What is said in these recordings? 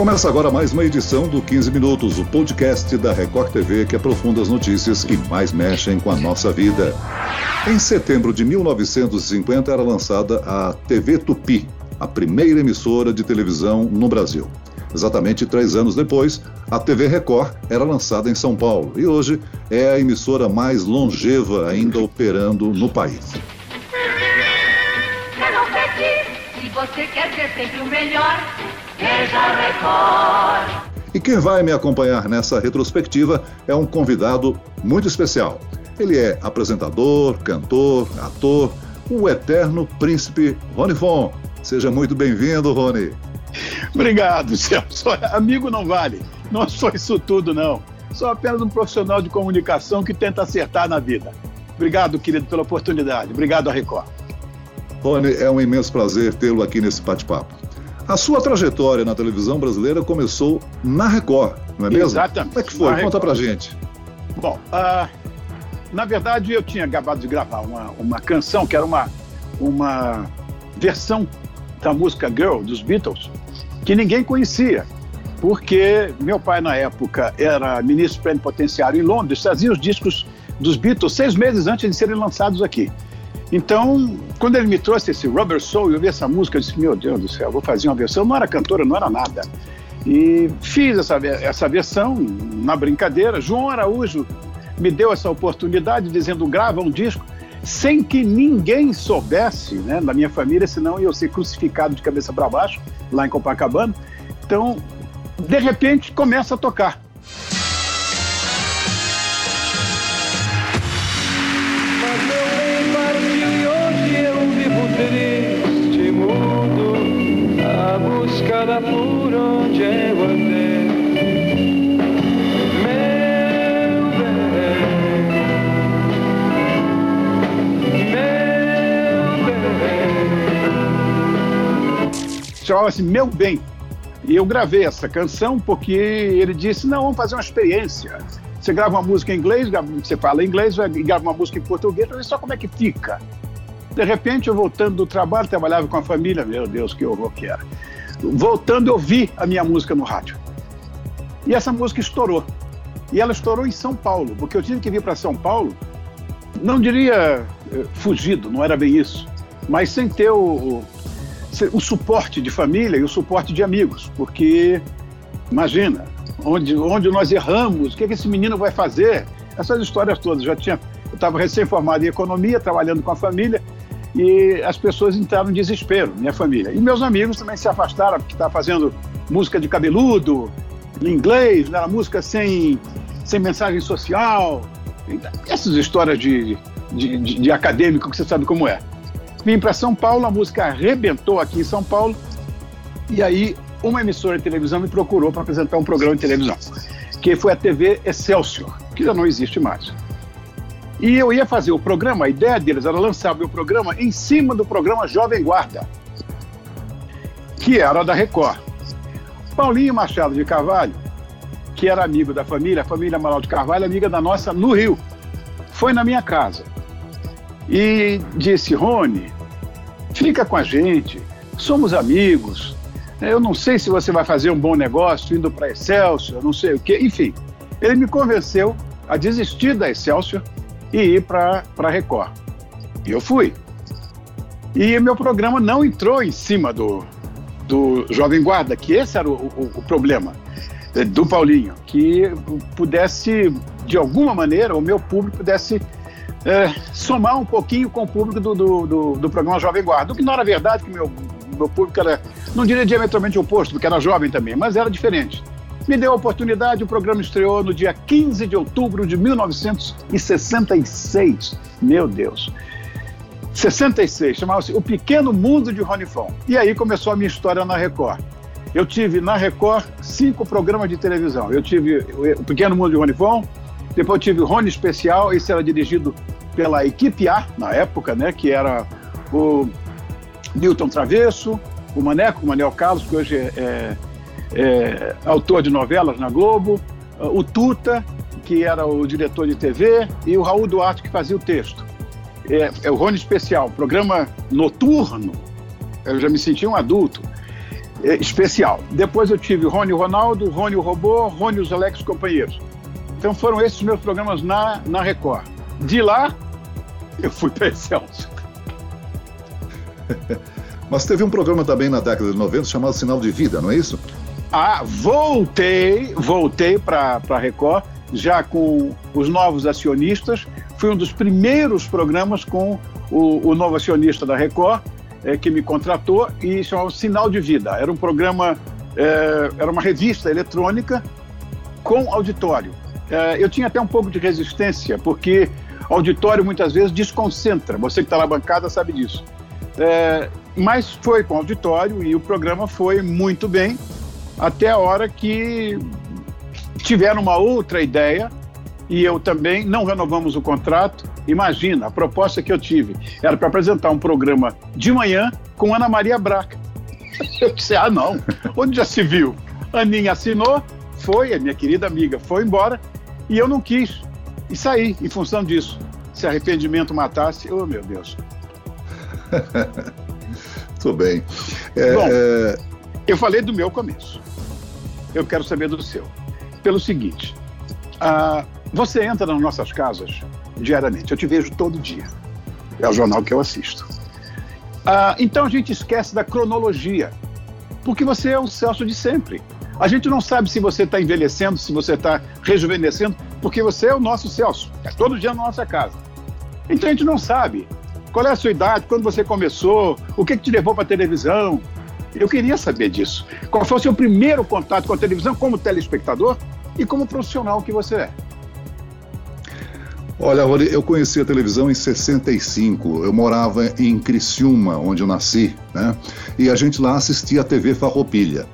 Começa agora mais uma edição do 15 Minutos, o podcast da Record TV que aprofunda as notícias que mais mexem com a nossa vida. Em setembro de 1950 era lançada a TV Tupi, a primeira emissora de televisão no Brasil. Exatamente três anos depois, a TV Record era lançada em São Paulo e hoje é a emissora mais longeva ainda operando no país. Eu não perdi. Se você quer ser sempre o melhor. E quem vai me acompanhar nessa retrospectiva é um convidado muito especial. Ele é apresentador, cantor, ator, o eterno príncipe Rony Fon. Seja muito bem-vindo, Rony. Obrigado, Celso. Amigo não vale. Não sou isso tudo, não. Sou apenas um profissional de comunicação que tenta acertar na vida. Obrigado, querido, pela oportunidade. Obrigado a Record. Rony, é um imenso prazer tê-lo aqui nesse bate-papo. A sua trajetória na televisão brasileira começou na Record, não é mesmo? Exatamente. Como é que foi? Na Conta Record. pra gente. Bom, ah, na verdade eu tinha acabado de gravar uma, uma canção que era uma, uma versão da música Girl dos Beatles que ninguém conhecia, porque meu pai na época era ministro plenipotenciário em Londres, trazia os discos dos Beatles seis meses antes de serem lançados aqui. Então, quando ele me trouxe esse Rubber Soul, eu vi essa música, eu disse, meu Deus do céu, vou fazer uma versão. Não era cantora, não era nada. E fiz essa, essa versão na brincadeira. João Araújo me deu essa oportunidade, dizendo, grava um disco, sem que ninguém soubesse, né, na minha família, senão eu ia ser crucificado de cabeça para baixo, lá em Copacabana. Então, de repente, começa a tocar. A buscar por onde eu andei Meu bem Meu bem chamava-se Meu Bem. E eu gravei essa canção porque ele disse: não, vamos fazer uma experiência. Você grava uma música em inglês, você fala inglês, e grava uma música em português, para ver só como é que fica. De repente, eu voltando do trabalho, trabalhava com a família, meu Deus, que horror que era. Voltando, eu vi a minha música no rádio. E essa música estourou. E ela estourou em São Paulo, porque eu tive que vir para São Paulo, não diria eh, fugido, não era bem isso, mas sem ter o, o- o suporte de família e o suporte de amigos, porque imagina, onde, onde nós erramos, o que, que esse menino vai fazer? Essas histórias todas. Já tinha, eu estava recém-formado em economia, trabalhando com a família, e as pessoas entraram em desespero, minha família. E meus amigos também se afastaram, porque estava fazendo música de cabeludo, em inglês, né, música sem, sem mensagem social. Essas histórias de, de, de, de acadêmico que você sabe como é. Vim para São Paulo, a música arrebentou aqui em São Paulo, e aí uma emissora de televisão me procurou para apresentar um programa de televisão, que foi a TV Excelsior, que já não existe mais. E eu ia fazer o programa, a ideia deles era lançar o meu programa em cima do programa Jovem Guarda, que era da Record. Paulinho Machado de Carvalho, que era amigo da família, a família Amaral de Carvalho, amiga da nossa no Rio, foi na minha casa e disse: Rony, fica com a gente, somos amigos. Eu não sei se você vai fazer um bom negócio indo para Excelsior, não sei o quê. Enfim, ele me convenceu a desistir da Excelsior e ir para a Record. E eu fui. E meu programa não entrou em cima do, do Jovem Guarda, que esse era o, o- o problema eh, do Paulinho, que pudesse, de alguma maneira, o meu público pudesse é, somar um pouquinho com o público do, do, do- do programa Jovem Guarda. O que não era verdade, que meu, meu público era, não diria diametralmente oposto, porque era jovem também, mas era diferente. Me deu a oportunidade, o programa estreou no dia 15 de outubro de 1966. Meu Deus. 66, chamava-se O Pequeno Mundo de Rony Fon. E aí começou a minha história na Record. Eu tive na Record cinco programas de televisão. Eu tive O Pequeno Mundo de Rony Fon, depois eu tive Rony Especial, esse era dirigido pela equipe A, na época, né, que era o Newton Travesso, o Maneco, o Manel Carlos, que hoje é, é- é autor de novelas na Globo, o Tuta, que era o diretor de TV, e o Raul Duarte, que fazia o texto. É, é o Rony Especial, programa noturno, eu já me senti um adulto. é, especial. Depois eu tive Rony Ronaldo, Rony o Robô, Rony os Alex Companheiros. Então foram esses meus programas na, na Record. De lá, eu fui para Excelsior. Mas teve um programa também na década de 90 chamado Sinal de Vida, não é isso? Ah, voltei, voltei para a Record, já com os novos acionistas. Fui um dos primeiros programas com o, o novo acionista da Record, é, que me contratou, e chamava Sinal de Vida. Era um programa, é, era uma revista eletrônica com auditório. É, eu tinha até um pouco de resistência, porque auditório muitas vezes desconcentra. Você que está na bancada sabe disso. Mas foi com auditório e o programa foi muito bem, até a hora que tiveram uma outra ideia e eu também não renovamos o contrato. Imagina, a proposta que eu tive era para apresentar um programa de manhã com Ana Maria Braca. Eu disse: ah, não, onde já se viu? Aninha assinou, foi, a minha querida amiga foi embora e eu não quis. E saí em função disso. Se arrependimento matasse, oh meu Deus. Tudo bem. É, Bom, é... eu falei do meu começo. Eu quero saber do seu. Pelo seguinte, uh, você entra nas nossas casas diariamente. Eu te vejo todo dia. É o jornal que eu assisto. Uh, então a gente esquece da cronologia, porque você é o Celso de sempre. A gente não sabe se você está envelhecendo, se você está rejuvenescendo, porque você é o nosso Celso. É todo dia na nossa casa. Então a gente não sabe qual é a sua idade, quando você começou, o que, que te levou para a televisão. Eu queria saber disso. Qual foi o seu primeiro contato com a televisão como telespectador e como profissional que você é? Olha, eu conheci a televisão em 65. Eu morava em Criciúma, onde eu nasci, né? E a gente lá assistia a TV Farroupilha.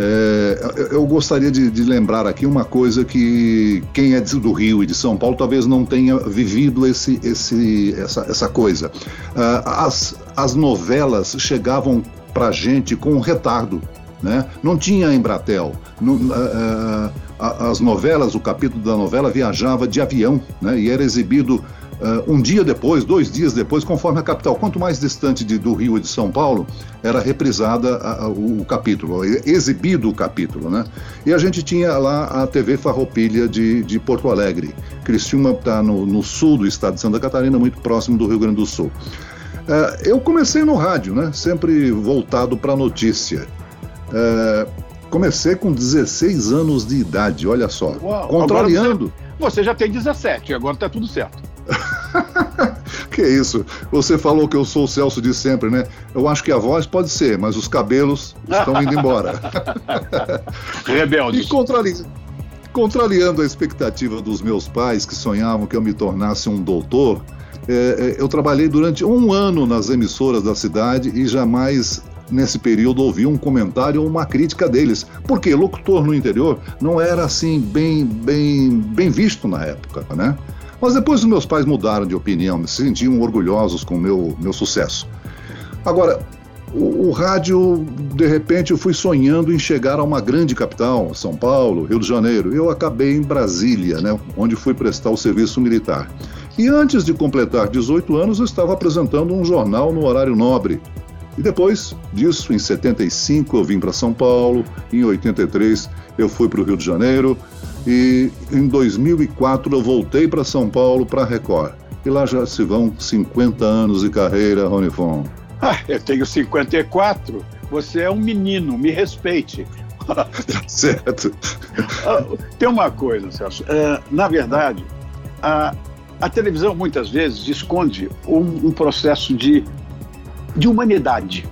É, eu gostaria de, de, lembrar aqui uma coisa que quem é do Rio e de São Paulo talvez não tenha vivido esse, esse, essa, essa coisa. Uh, as, as novelas chegavam para gente com retardo. Né? Não tinha Embratel. Uh, uh, as novelas, o capítulo da novela viajava de avião né? e era exibido Uh, um dia depois, dois dias depois, conforme a capital. Quanto mais distante de, do Rio e de São Paulo, era reprisada o, capítulo, exibido o capítulo, né? E a gente tinha lá a TV Farroupilha de, de Porto Alegre. Criciúma está no, no, sul do estado de Santa Catarina, muito próximo do Rio Grande do Sul. Uh, eu comecei no rádio, né? Sempre voltado para a notícia. Uh, comecei com 16 anos de idade, olha só. Uau, contrariando. Você, você já tem 17, agora está tudo certo. que isso? Você falou que eu sou o Celso de sempre, né? Eu acho que a voz pode ser, mas os cabelos estão indo embora. Rebeldes. E contrariando, contrariando a expectativa dos meus pais, que sonhavam que eu me tornasse um doutor, é, é, eu trabalhei durante um ano nas emissoras da cidade e jamais nesse período ouvi um comentário ou uma crítica deles, porque locutor no interior não era assim bem bem bem visto na época, né? Mas depois os meus pais mudaram de opinião, se sentiam orgulhosos com o meu, meu sucesso. Agora, o, o, rádio, de repente, eu fui sonhando em chegar a uma grande capital, São Paulo, Rio de Janeiro. Eu acabei em Brasília, né, onde fui prestar o serviço militar. E antes de completar 18 anos, eu estava apresentando um jornal no horário nobre. E depois disso, em 75, eu vim para São Paulo, em 83, eu fui para o Rio de Janeiro, e em 2004 eu voltei para São Paulo para a Record. E lá já se vão 50 anos de carreira, Rony Fon. Ah, eu tenho 54. Você é um menino, me respeite. tá certo. Ah, tem uma coisa, Celso. Uh, na verdade, a, a televisão muitas vezes esconde um, um processo de, de humanidade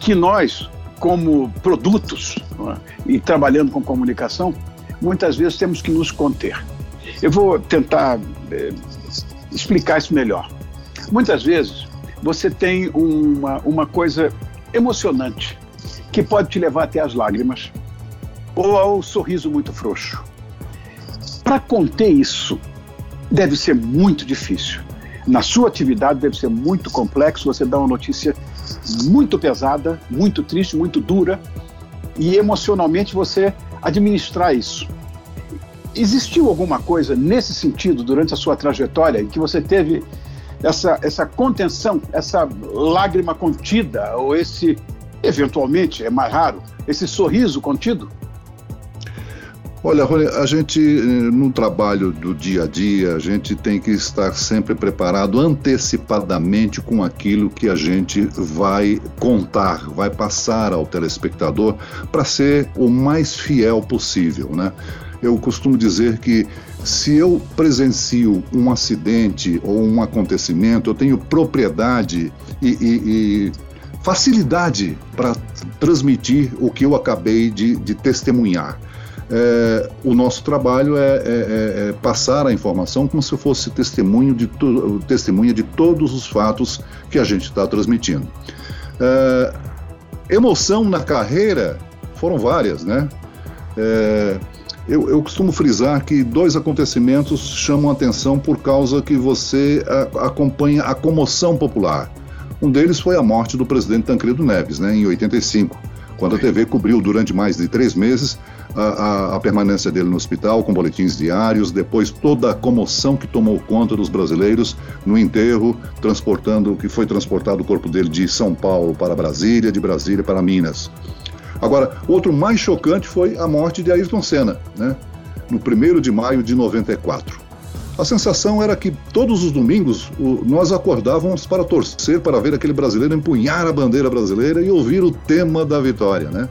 que nós, como produtos é? e trabalhando com comunicação, muitas vezes temos que nos conter. Eu vou tentar é, explicar isso melhor. Muitas vezes você tem uma, uma coisa emocionante que pode te levar até as lágrimas ou ao sorriso muito frouxo. Para conter isso, deve ser muito difícil. Na sua atividade deve ser muito complexo. Você dá uma notícia muito pesada, muito triste, muito dura, e emocionalmente você administrar isso. Existiu alguma coisa nesse sentido durante a sua trajetória em que você teve essa, essa contenção, essa lágrima contida ou esse eventualmente, é mais raro, esse sorriso contido? Olha, Rony, a gente, eh, no trabalho do dia a dia, a gente tem que estar sempre preparado antecipadamente com aquilo que a gente vai contar, vai passar ao telespectador para ser o mais fiel possível, né? Eu costumo dizer que se eu presencio um acidente ou um acontecimento, eu tenho propriedade e, e, e facilidade para transmitir o que eu acabei de, de testemunhar é, o nosso trabalho é, é, é, é, passar a informação como se fosse testemunho de testemunha de todos os fatos que a gente está transmitindo. É, emoção na carreira foram várias, né? É, eu, eu, costumo frisar que dois acontecimentos chamam atenção por causa que você a, acompanha a comoção popular. Um deles foi a morte do presidente Tancredo Neves, né, em 85, quando a TV cobriu durante mais de três meses a, a, a, permanência dele no hospital com boletins diários, depois toda a comoção que tomou conta dos brasileiros no enterro, transportando, que foi transportado o corpo dele de São Paulo para Brasília, de Brasília para Minas. Agora, outro mais chocante foi a morte de Ayrton Senna, né? no 1 de maio de 94. A sensação era que todos os domingos o, nós acordávamos para torcer para ver aquele brasileiro empunhar a bandeira brasileira e ouvir o tema da vitória, né?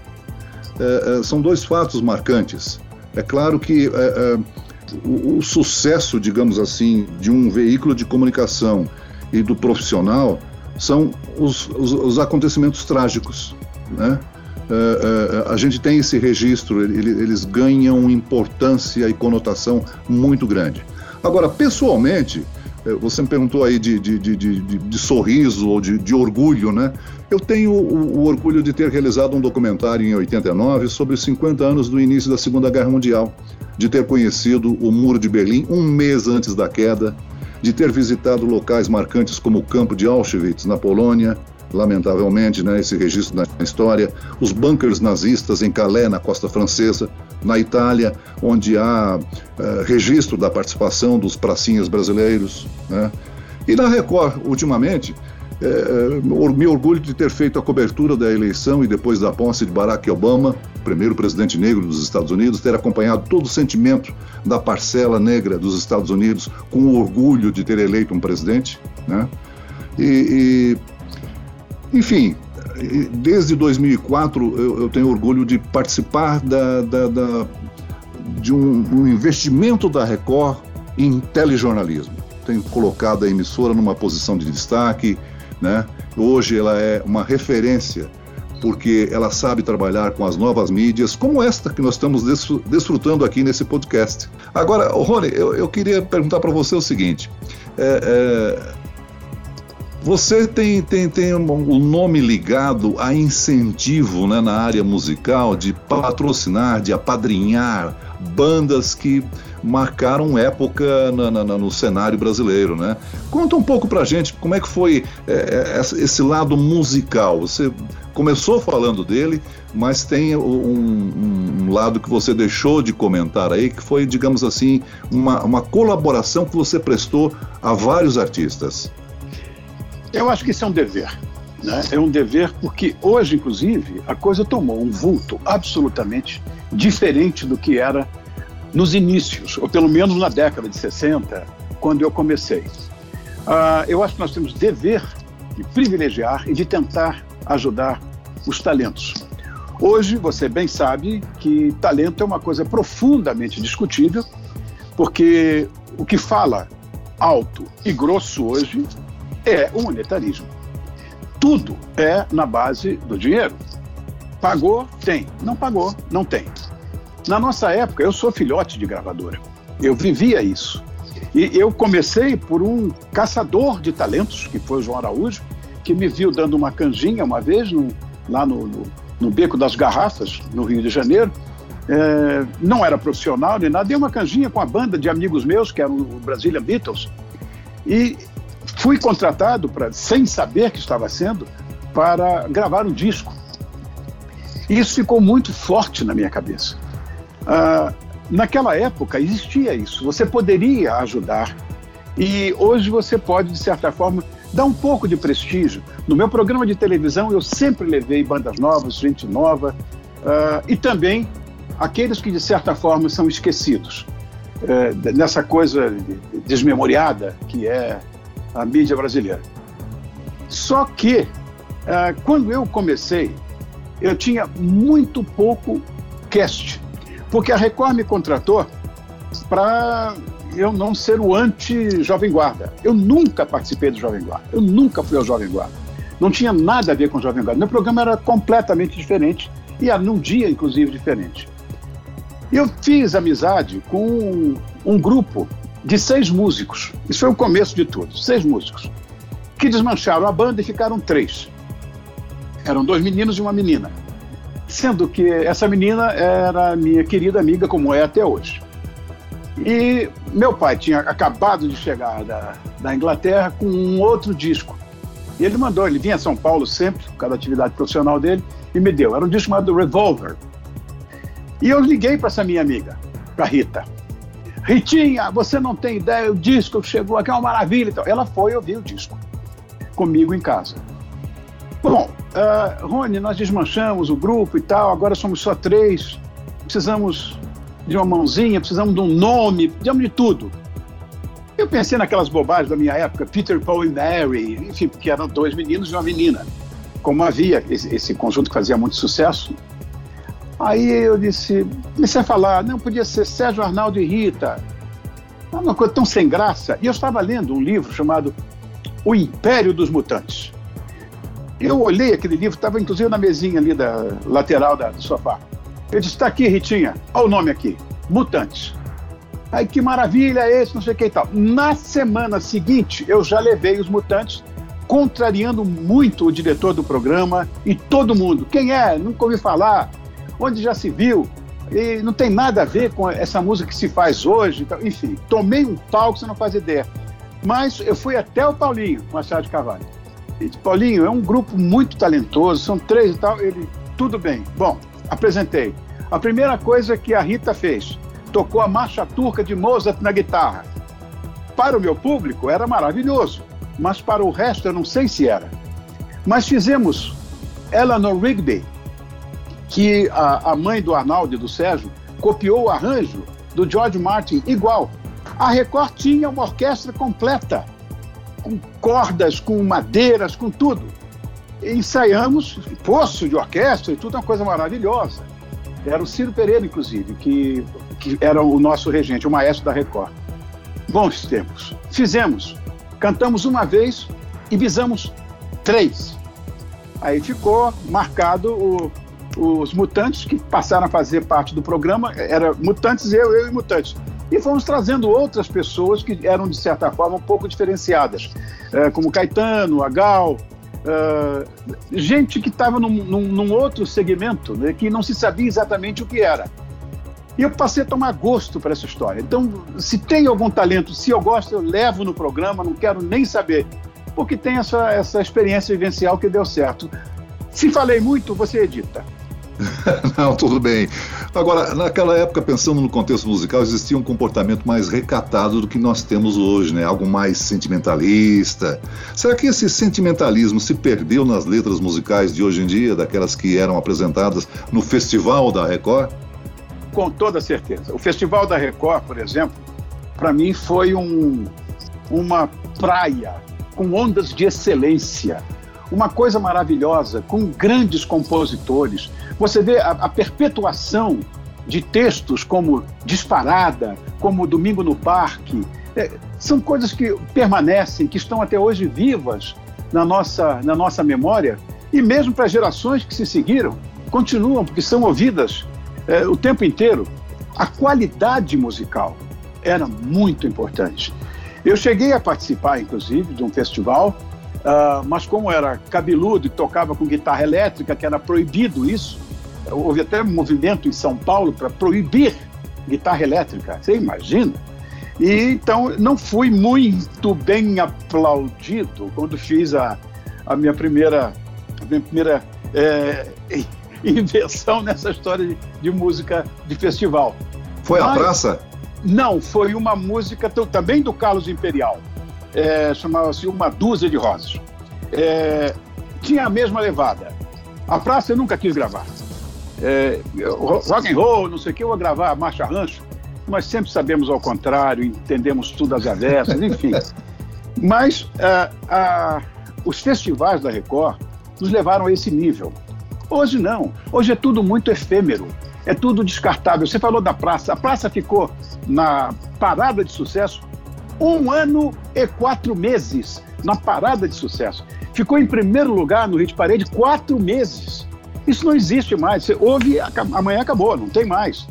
É, é, são dois fatos marcantes. É claro que é, é, o, o, sucesso, digamos assim, de um veículo de comunicação e do profissional são os, os, os acontecimentos trágicos, né? É, a gente tem esse registro, eles ganham importância e conotação muito grande. Agora, pessoalmente, você me perguntou aí de, de, de, de sorriso ou de, orgulho, né? Eu tenho o, o, orgulho de ter realizado um documentário em 89 sobre os 50 anos do início da Segunda Guerra Mundial, de ter conhecido o Muro de Berlim um mês antes da queda, de ter visitado locais marcantes como o campo de Auschwitz, na Polônia, lamentavelmente, né, esse registro na história, os bunkers nazistas em Calais, na costa francesa, na Itália, onde há uh, registro da participação dos pracinhas brasileiros, né, e na Record, ultimamente, é me orgulho de ter feito a cobertura da eleição e depois da posse de Barack Obama, primeiro presidente negro dos Estados Unidos, ter acompanhado todo o sentimento da parcela negra dos Estados Unidos com o orgulho de ter eleito um presidente. Né? E, e enfim, desde 2004 eu, eu, tenho orgulho de participar da, da, da de um, um investimento da Record em telejornalismo. Tenho colocado a emissora numa posição de destaque, né? Hoje ela é uma referência porque ela sabe trabalhar com as novas mídias, como esta que nós estamos desfrutando aqui nesse podcast. Agora, Rony, eu, eu queria perguntar para você o seguinte: é, é, você tem, tem, tem um nome ligado a incentivo né, na área musical, de patrocinar, de apadrinhar bandas que marcaram época na, na, no cenário brasileiro, né? Conta um pouco pra gente como é que foi é, é esse lado musical. Você começou falando dele, mas tem um, um, lado que você deixou de comentar aí, que foi, digamos assim, uma, uma colaboração que você prestou a vários artistas. Eu acho que isso é um dever. Né? É um dever porque hoje, inclusive, a coisa tomou um vulto absolutamente diferente do que era nos inícios, ou pelo menos na década de 60, quando eu comecei. Uh, eu acho que nós temos dever de privilegiar e de tentar ajudar os talentos. Hoje, você bem sabe que talento é uma coisa profundamente discutível, porque o que fala alto e grosso hoje é o monetarismo. Tudo é na base do dinheiro. Pagou, tem. Não pagou, não tem. Na nossa época, eu sou filhote de gravadora. Eu vivia isso. E eu comecei por um caçador de talentos, que foi o João Araújo, que me viu dando uma canjinha uma vez no, lá no, no, no, Beco das Garrafas, no Rio de Janeiro. É, não era profissional nem nada, dei uma canjinha com a banda de amigos meus, que era o Brasília Beatles, e fui contratado, pra, sem saber que estava sendo, para gravar um disco. E isso ficou muito forte na minha cabeça. Ah, naquela época existia isso. Você poderia ajudar e hoje você pode, de certa forma, dá um pouco de prestígio. No meu programa de televisão, eu sempre levei bandas novas, gente nova, uh, e também aqueles que, de certa forma, são esquecidos. Uh, nessa coisa desmemoriada que é a mídia brasileira. Só que, uh, quando eu comecei, eu tinha muito pouco cast, porque a Record me contratou para eu não ser o anti-Jovem Guarda. Eu nunca participei do Jovem Guarda. Eu nunca fui ao Jovem Guarda. Não tinha nada a ver com o Jovem Guarda. Meu programa era completamente diferente e era num dia, inclusive, diferente. Eu fiz amizade com um grupo de seis músicos. Isso foi o começo de tudo. Seis músicos. Que desmancharam a banda e ficaram três. Eram dois meninos e uma menina. Sendo que essa menina era minha querida amiga, como é até hoje. E meu pai tinha acabado de chegar da, da Inglaterra com um outro disco. E ele mandou, ele vinha a São Paulo sempre, por causa da atividade profissional dele, e me deu. Era um disco chamado Revolver. E eu liguei para essa minha amiga, para Rita. Ritinha, você não tem ideia, o disco chegou aqui, é uma maravilha. Então, ela foi ouvir o disco comigo em casa. Bom, uh, Rony, nós desmanchamos o grupo e tal, agora somos só três, precisamos de uma mãozinha, precisamos de um nome, precisamos de tudo. Eu pensei naquelas bobagens da minha época, Peter, Paul e Mary, enfim, porque eram dois meninos e uma menina. Como havia esse, esse conjunto que fazia muito sucesso. Aí eu disse, comecei a falar, não, podia ser Sérgio Arnaldo e Rita. Uma coisa tão sem graça. E eu estava lendo um livro chamado O Império dos Mutantes. Eu olhei aquele livro, estava inclusive na mesinha ali da lateral da, do sofá. Eu disse: está aqui, Ritinha, olha o nome aqui: Mutantes. Aí que maravilha é esse, não sei o que e tal. Na semana seguinte, eu já levei os Mutantes, contrariando muito o diretor do programa e todo mundo. Quem é? Nunca ouvi falar. Onde já se viu? E não tem nada a ver com essa música que se faz hoje. Enfim, tomei um pau que você não faz ideia. Mas eu fui até o Paulinho, Machado de Carvalho. E Paulinho, é um grupo muito talentoso, são três e tal. Ele, tudo bem. Bom, apresentei. A primeira coisa que a Rita fez, tocou a marcha turca de Mozart na guitarra. Para o meu público era maravilhoso, mas para o resto eu não sei se era. Mas fizemos Eleanor Rigby, que a, a mãe do Arnaldo e do Sérgio copiou o arranjo do George Martin igual. A Record tinha uma orquestra completa, com cordas, com madeiras, com tudo ensaiamos, poço de orquestra e tudo, uma coisa maravilhosa. Era o Ciro Pereira, inclusive, que, que era o nosso regente, o maestro da Record. Bons tempos. Fizemos. Cantamos uma vez e visamos três. Aí ficou marcado o, os mutantes que passaram a fazer parte do programa. Era mutantes, eu, eu e mutantes. E fomos trazendo outras pessoas que eram, de certa forma, um pouco diferenciadas, é, como Caetano, Agal, Uh, gente que estava num, num, num, outro segmento, né, que não se sabia exatamente o que era. E eu passei a tomar gosto para essa história. Então, se tem algum talento, se eu gosto, eu levo no programa, não quero nem saber, porque tem essa, essa experiência vivencial que deu certo. Se falei muito, você edita. Não, tudo bem. Agora, naquela época, pensando no contexto musical, existia um comportamento mais recatado do que nós temos hoje, né? Algo mais sentimentalista. Será que esse sentimentalismo se perdeu nas letras musicais de hoje em dia, daquelas que eram apresentadas no Festival da Record? Com toda certeza. O Festival da Record, por exemplo, para mim foi um, uma praia com ondas de excelência uma coisa maravilhosa, com grandes compositores. Você vê a, a perpetuação de textos como Disparada, como Domingo no Parque. É, são coisas que permanecem, que estão até hoje vivas na nossa, na nossa memória, e mesmo para gerações que se seguiram, continuam, porque são ouvidas é, o tempo inteiro. A qualidade musical era muito importante. Eu cheguei a participar, inclusive, de um festival Uh, mas como era cabeludo e tocava com guitarra elétrica, que era proibido isso, houve até um movimento em São Paulo para proibir guitarra elétrica, você imagina? E então não fui muito bem aplaudido quando fiz a, a minha primeira, a minha primeira é, inversão nessa história de, de, música de festival. Foi Mas, a praça? Não, foi uma música também do Carlos Imperial. É, chamava-se Uma Dúzia de Rosas. É, tinha a mesma levada. A praça eu nunca quis gravar. É, rock and roll, não sei o que, eu vou gravar marcha rancho, mas sempre sabemos ao contrário, entendemos tudo às avessas, enfim. Mas é, os festivais da Record nos levaram a esse nível. Hoje não. Hoje é tudo muito efêmero. É tudo descartável. Você falou da praça. A praça ficou na parada de sucesso um ano e quatro meses na parada de sucesso. Ficou em primeiro lugar no Hit Parade quatro meses. Isso não existe mais. Você ouve, amanhã acabou, não tem mais.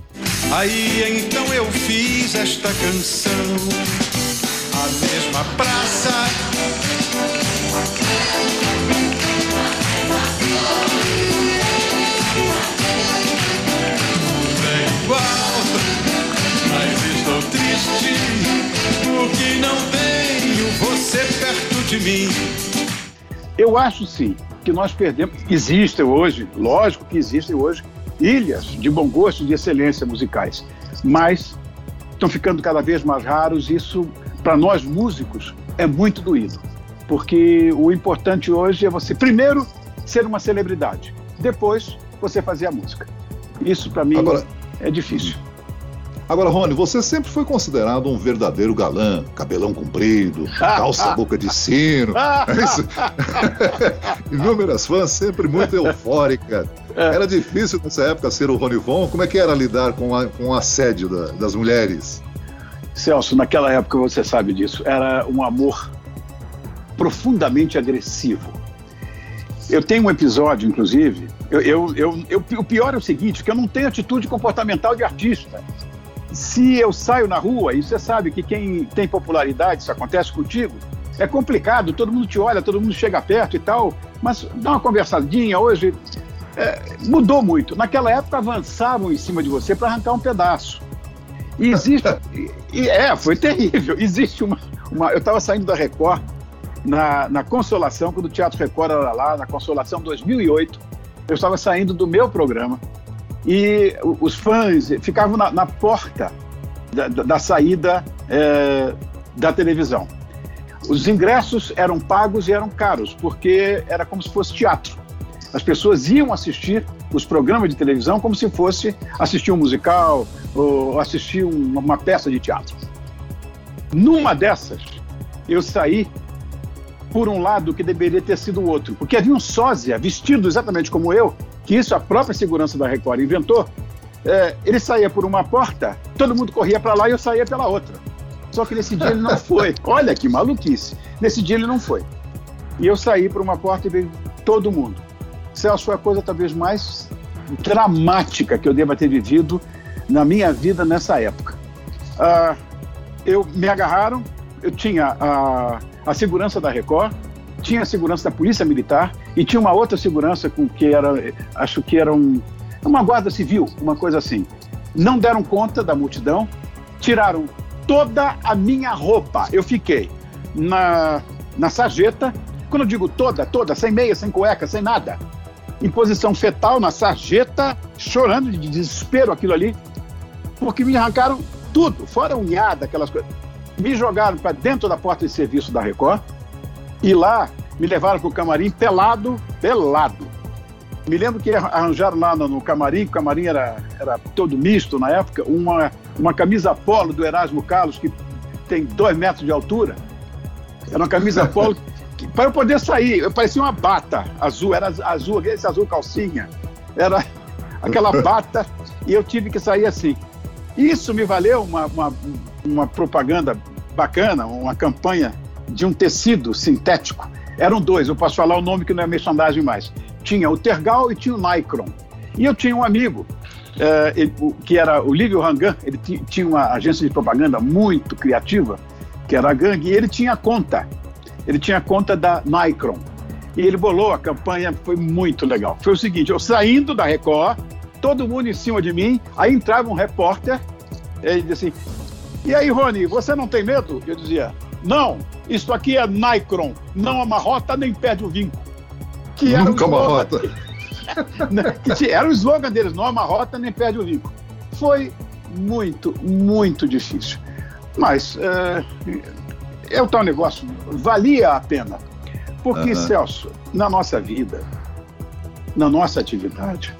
Aí então eu fiz esta canção, a mesma praça. Não tenho você perto de mim. Eu acho sim que nós perdemos. Existem hoje, lógico que existem hoje, ilhas de bom gosto, de excelência musicais, mas estão ficando cada vez mais raros. Isso, para nós músicos, é muito doído, porque o importante hoje é você, primeiro, ser uma celebridade, depois, você fazer a música. Isso, para mim, Agora... é difícil. Agora, Rony, você sempre foi considerado um verdadeiro galã, cabelão comprido, calça boca de sino. É Inúmeras fãs, sempre muito eufórica. É. Era difícil nessa época ser o Rony Von. Como é que era lidar com, a, com o assédio da, das mulheres? Celso, naquela época você sabe disso, era um amor profundamente agressivo. Eu tenho um episódio, inclusive, eu, eu, eu, eu, o pior é o seguinte, que eu não tenho atitude comportamental de artista. Se eu saio na rua, e você sabe que quem tem popularidade, isso acontece contigo, é complicado, todo mundo te olha, todo mundo chega perto e tal, mas dá uma conversadinha. Hoje é, mudou muito. Naquela época avançavam em cima de você para arrancar um pedaço. E existe. e, é, foi terrível. Existe uma. uma eu estava saindo da Record na, na Consolação, quando o Teatro Record era lá, na Consolação 2008. Eu estava saindo do meu programa e os fãs ficavam na, na porta da, da saída é, da televisão. Os ingressos eram pagos e eram caros, porque era como se fosse teatro. As pessoas iam assistir os programas de televisão como se fosse assistir um musical ou assistir uma, uma peça de teatro. Numa dessas, eu saí por um lado que deveria ter sido o outro, porque havia um sósia vestido exatamente como eu, que isso a própria segurança da Record inventou, é, ele saía por uma porta, todo mundo corria para lá e eu saía pela outra. Só que nesse dia ele não foi. Olha que maluquice. Nesse dia ele não foi. E eu saí por uma porta e veio todo mundo. Celso foi a coisa talvez mais dramática que eu deva ter vivido na minha vida nessa época. Ah, eu me agarraram, eu tinha a, a segurança da Record, tinha a segurança da Polícia Militar e tinha uma outra segurança com que era, acho que era um, uma guarda civil, uma coisa assim. Não deram conta da multidão, tiraram toda a minha roupa. Eu fiquei na, na sarjeta, quando eu digo toda, toda, sem meia, sem cueca, sem nada, em posição fetal na sarjeta, chorando de desespero aquilo ali, porque me arrancaram tudo, fora unhada, aquelas coisas. Me jogaram para dentro da porta de serviço da Record, e lá me levaram para o camarim pelado, pelado. Me lembro que arranjaram lá no, no camarim, o camarim era, era todo misto na época, uma, uma camisa polo do Erasmo Carlos, que tem dois metros de altura. Era uma camisa polo para eu poder sair, eu parecia uma bata azul, era azul, esse azul calcinha. Era aquela bata e eu tive que sair assim. Isso me valeu uma, uma, uma propaganda bacana, uma campanha de um tecido sintético. Eram dois, eu posso falar o nome que não é merchandising mais. Tinha o Tergal e tinha o Nicron. E eu tinha um amigo, uh, ele, o, que era o Lívio Rangan, ele tinha uma agência de propaganda muito criativa, que era a Gang, e ele tinha conta. Ele tinha conta da Nicron. E ele bolou a campanha, foi muito legal. Foi o seguinte, eu saindo da Record, todo mundo em cima de mim, aí entrava um repórter, ele dizia assim, e aí, Rony, você não tem medo? Eu dizia, não, isso aqui é Nicron, não amarrota nem perde o vinco. Que era Nunca amarrota. Né, que era o slogan deles, não amarrota nem perde o vinco. Foi muito, muito difícil. Mas é, é o tal negócio, valia a pena. Porque, uhum. Celso, na nossa vida, na nossa atividade,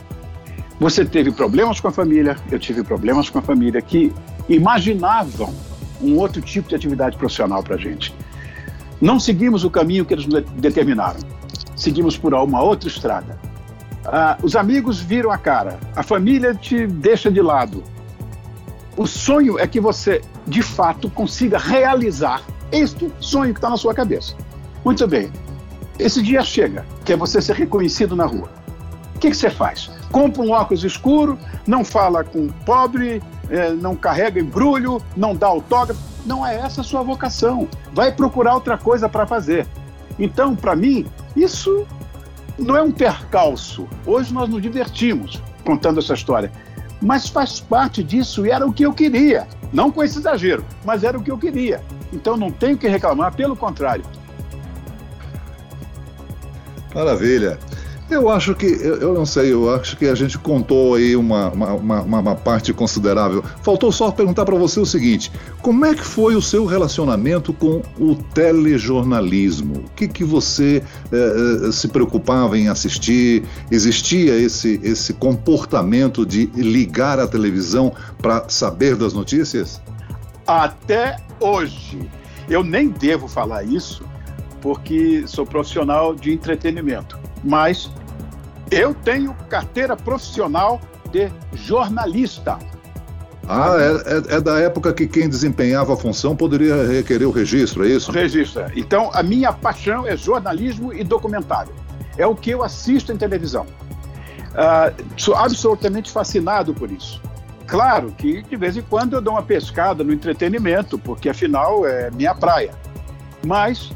você teve problemas com a família, eu tive problemas com a família que imaginavam um outro tipo de atividade profissional para a gente. Não seguimos o caminho que eles determinaram, seguimos por uma outra estrada. Ah, os amigos viram a cara, a família te deixa de lado. O sonho é que você, de fato, consiga realizar este sonho que está na sua cabeça. Muito bem, esse dia chega, que é você ser reconhecido na rua. O que, que você faz? Compra um óculos escuro, não fala com pobre, não carrega embrulho, não dá autógrafo. Não é essa a sua vocação. Vai procurar outra coisa para fazer. Então, para mim, isso não é um percalço. Hoje nós nos divertimos contando essa história. Mas faz parte disso e era o que eu queria. Não com esse exagero, mas era o que eu queria. Então não tenho que reclamar, pelo contrário. Maravilha. Eu acho que, eu, não sei, eu acho que a gente contou aí uma, uma, uma, uma parte considerável. Faltou só perguntar para você o seguinte: como é que foi o seu relacionamento com o telejornalismo? O que, que você eh, eh se preocupava em assistir? Existia esse, esse comportamento de ligar a televisão para saber das notícias? Até hoje. Eu nem devo falar isso, porque sou profissional de entretenimento. Mas eu tenho carteira profissional de jornalista. Ah, é, é, é, da época que quem desempenhava a função poderia requerer o registro, é isso? Registro. É. Então, a minha paixão é jornalismo e documentário. É o que eu assisto em televisão. Ah, sou absolutamente fascinado por isso. Claro que de vez em quando eu dou uma pescada no entretenimento, porque afinal é minha praia. Mas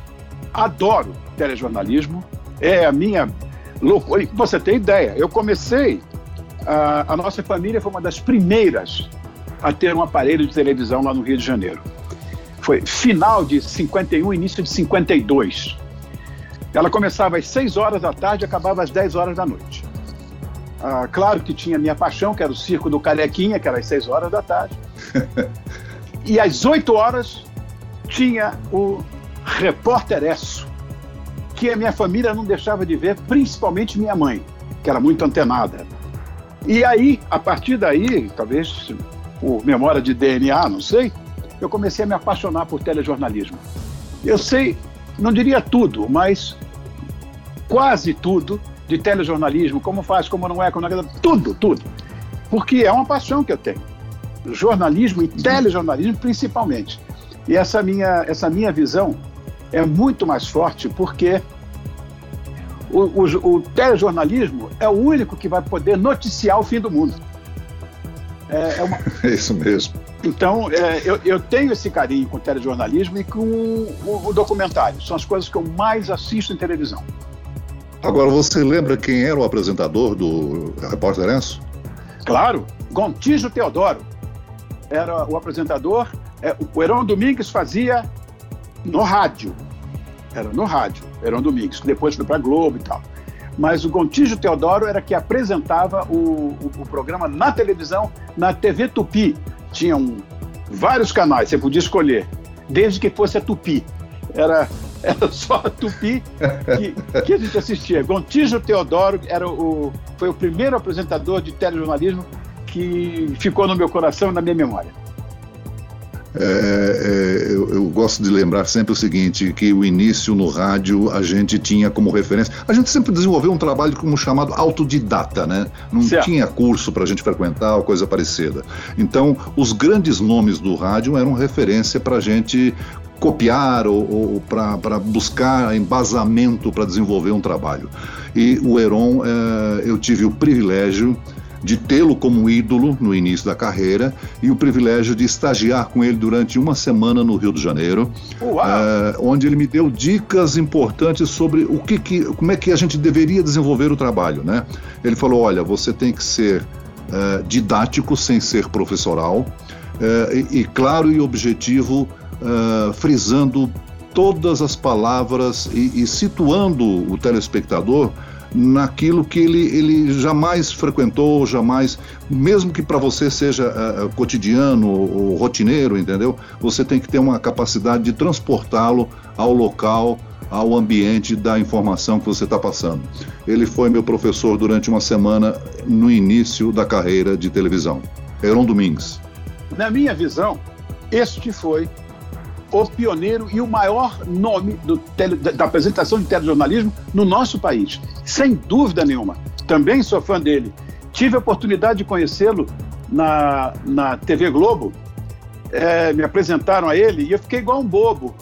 adoro telejornalismo, é a minha loucura. Você tem ideia, eu comecei, a, a nossa família foi uma das primeiras a ter um aparelho de televisão lá no Rio de Janeiro. Foi final de 51, início de 52. Ela começava às 6 horas da tarde e acabava às 10 horas da noite. Ah, claro que tinha minha paixão, que era o circo do Carequinha, que era às 6 horas da tarde. e às 8 horas tinha o Repórter Esso, que a minha família não deixava de ver, principalmente minha mãe, que era muito antenada. E aí, a partir daí, talvez por memória de DNA, não sei, eu comecei a me apaixonar por telejornalismo. Eu sei, não diria tudo, mas quase tudo de telejornalismo, como faz, como não é, como não é, tudo, tudo. Porque é uma paixão que eu tenho. Jornalismo e telejornalismo principalmente. E essa minha, essa minha visão é muito mais forte porque o, o, o telejornalismo é o único que vai poder noticiar o fim do mundo. É, é, uma... é isso mesmo. Então, é, eu, eu, tenho esse carinho com o telejornalismo e com o, o, documentário. São as coisas que eu mais assisto em televisão. Agora, você lembra quem era o apresentador do Repórter Enso? Claro, Gontijo Teodoro. Era o apresentador. É, o Heron Domingues fazia no rádio. Era no rádio, Heron Domingues, que depois foi para Globo e tal. Mas o Gontijo Teodoro era que apresentava o, o, o programa na televisão, na TV Tupi. Tinham vários canais, você podia escolher, desde que fosse a Tupi. Era, era só a Tupi que, que a gente assistia. Gontijo Teodoro era o, foi o primeiro apresentador de telejornalismo que ficou no meu coração e na minha memória. É, é, eu, eu, gosto de lembrar sempre o seguinte, que o início no rádio a gente tinha como referência, a gente sempre desenvolveu um trabalho como chamado autodidata, né? Não certo. tinha curso para a gente frequentar ou coisa parecida. Então, os grandes nomes do rádio eram referência para a gente copiar ou, ou para buscar embasamento para desenvolver um trabalho. E o Heron, é, eu tive o privilégio de tê-lo como ídolo no início da carreira e o privilégio de estagiar com ele durante uma semana no Rio de Janeiro, é, onde ele me deu dicas importantes sobre o que, que, como é que a gente deveria desenvolver o trabalho, né? Ele falou, olha, você tem que ser é, didático sem ser professoral é, e, e, claro e objetivo, frisando todas as palavras e, e situando o telespectador naquilo que ele, ele jamais frequentou, jamais, mesmo que para você seja uh, cotidiano ou rotineiro, entendeu? Você tem que ter uma capacidade de transportá-lo ao local, ao ambiente da informação que você está passando. Ele foi meu professor durante uma semana no início da carreira de televisão. Heron Domingues. Na minha visão, este foi o pioneiro e o maior nome tele, da apresentação de telejornalismo no nosso país, sem dúvida nenhuma. Também sou fã dele. Tive a oportunidade de conhecê-lo na, na TV Globo, é, me apresentaram a ele e eu fiquei igual um bobo.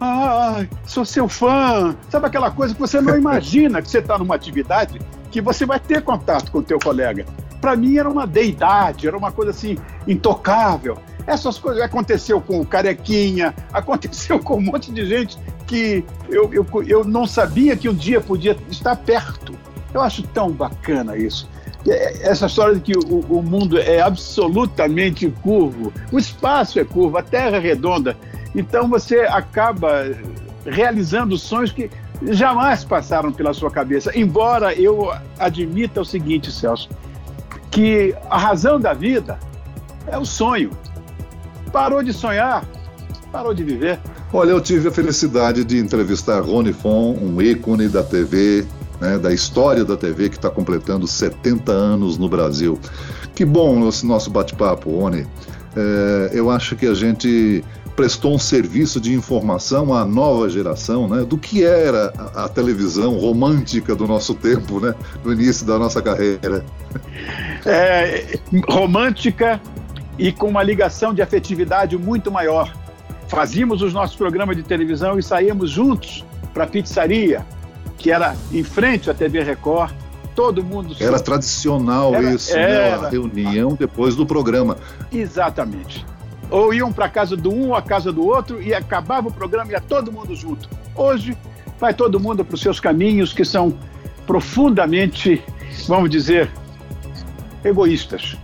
Ah, sou seu fã. Sabe aquela coisa que você não imagina que você está numa atividade que você vai ter contato com o teu colega. Para mim era uma deidade, era uma coisa assim intocável. Essas coisas aconteceu com o Carequinha, aconteceu com um monte de gente que eu, eu, eu não sabia que um dia podia estar perto. Eu acho tão bacana isso. É, essa história de que o, o mundo é absolutamente curvo, o espaço é curvo, a Terra é redonda. Então você acaba realizando sonhos que jamais passaram pela sua cabeça. Embora eu admita o seguinte, Celso, que a razão da vida é o sonho. Parou de sonhar, parou de viver. Olha, eu tive a felicidade de entrevistar Rony Fon, um ícone da TV, né, da história da TV, que está completando 70 anos no Brasil. Que bom esse nosso bate-papo, Rony. É, eu acho que a gente prestou um serviço de informação à nova geração, né, do que era a, a, televisão romântica do nosso tempo, né, no início da nossa carreira. É, romântica e com uma ligação de afetividade muito maior. Fazíamos os nossos programas de televisão e saíamos juntos para a pizzaria, que era em frente à TV Record. Todo mundo. Era tradicional era, isso, era, né? A reunião depois do programa. Exatamente ou iam para a casa do um ou a casa do outro e acabava o programa e ia todo mundo junto. Hoje vai todo mundo para os seus caminhos que são profundamente, vamos dizer, egoístas.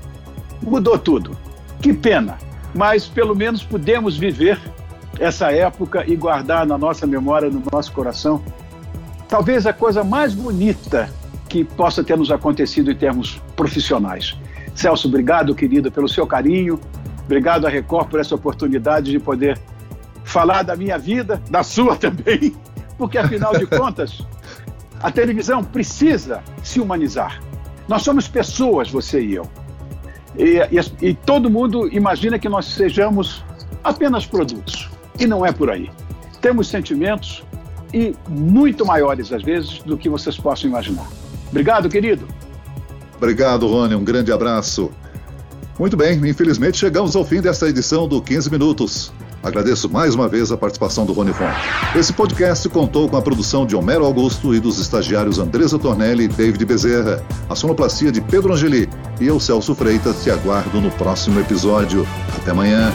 Mudou tudo. Que pena, mas pelo menos pudemos viver essa época e guardar na nossa memória, no nosso coração, talvez a coisa mais bonita que possa ter nos acontecido em termos profissionais. Celso, obrigado, querido, pelo seu carinho, Obrigado a Record por essa oportunidade de poder falar da minha vida, da sua também, porque afinal de contas, a televisão precisa se humanizar. Nós somos pessoas, você e eu. E, e, e, todo mundo imagina que nós sejamos apenas produtos. E não é por aí. Temos sentimentos e muito maiores, às vezes, do que vocês possam imaginar. Obrigado, querido. Obrigado, Rony. Um grande abraço. Muito bem, infelizmente chegamos ao fim desta edição do 15 Minutos. Agradeço mais uma vez a participação do Rony Fon. Esse podcast contou com a produção de Homero Augusto e dos estagiários Andresa Tornelli e David Bezerra, a sonoplastia de Pedro Angeli e eu, Celso Freitas, te aguardo no próximo episódio. Até amanhã.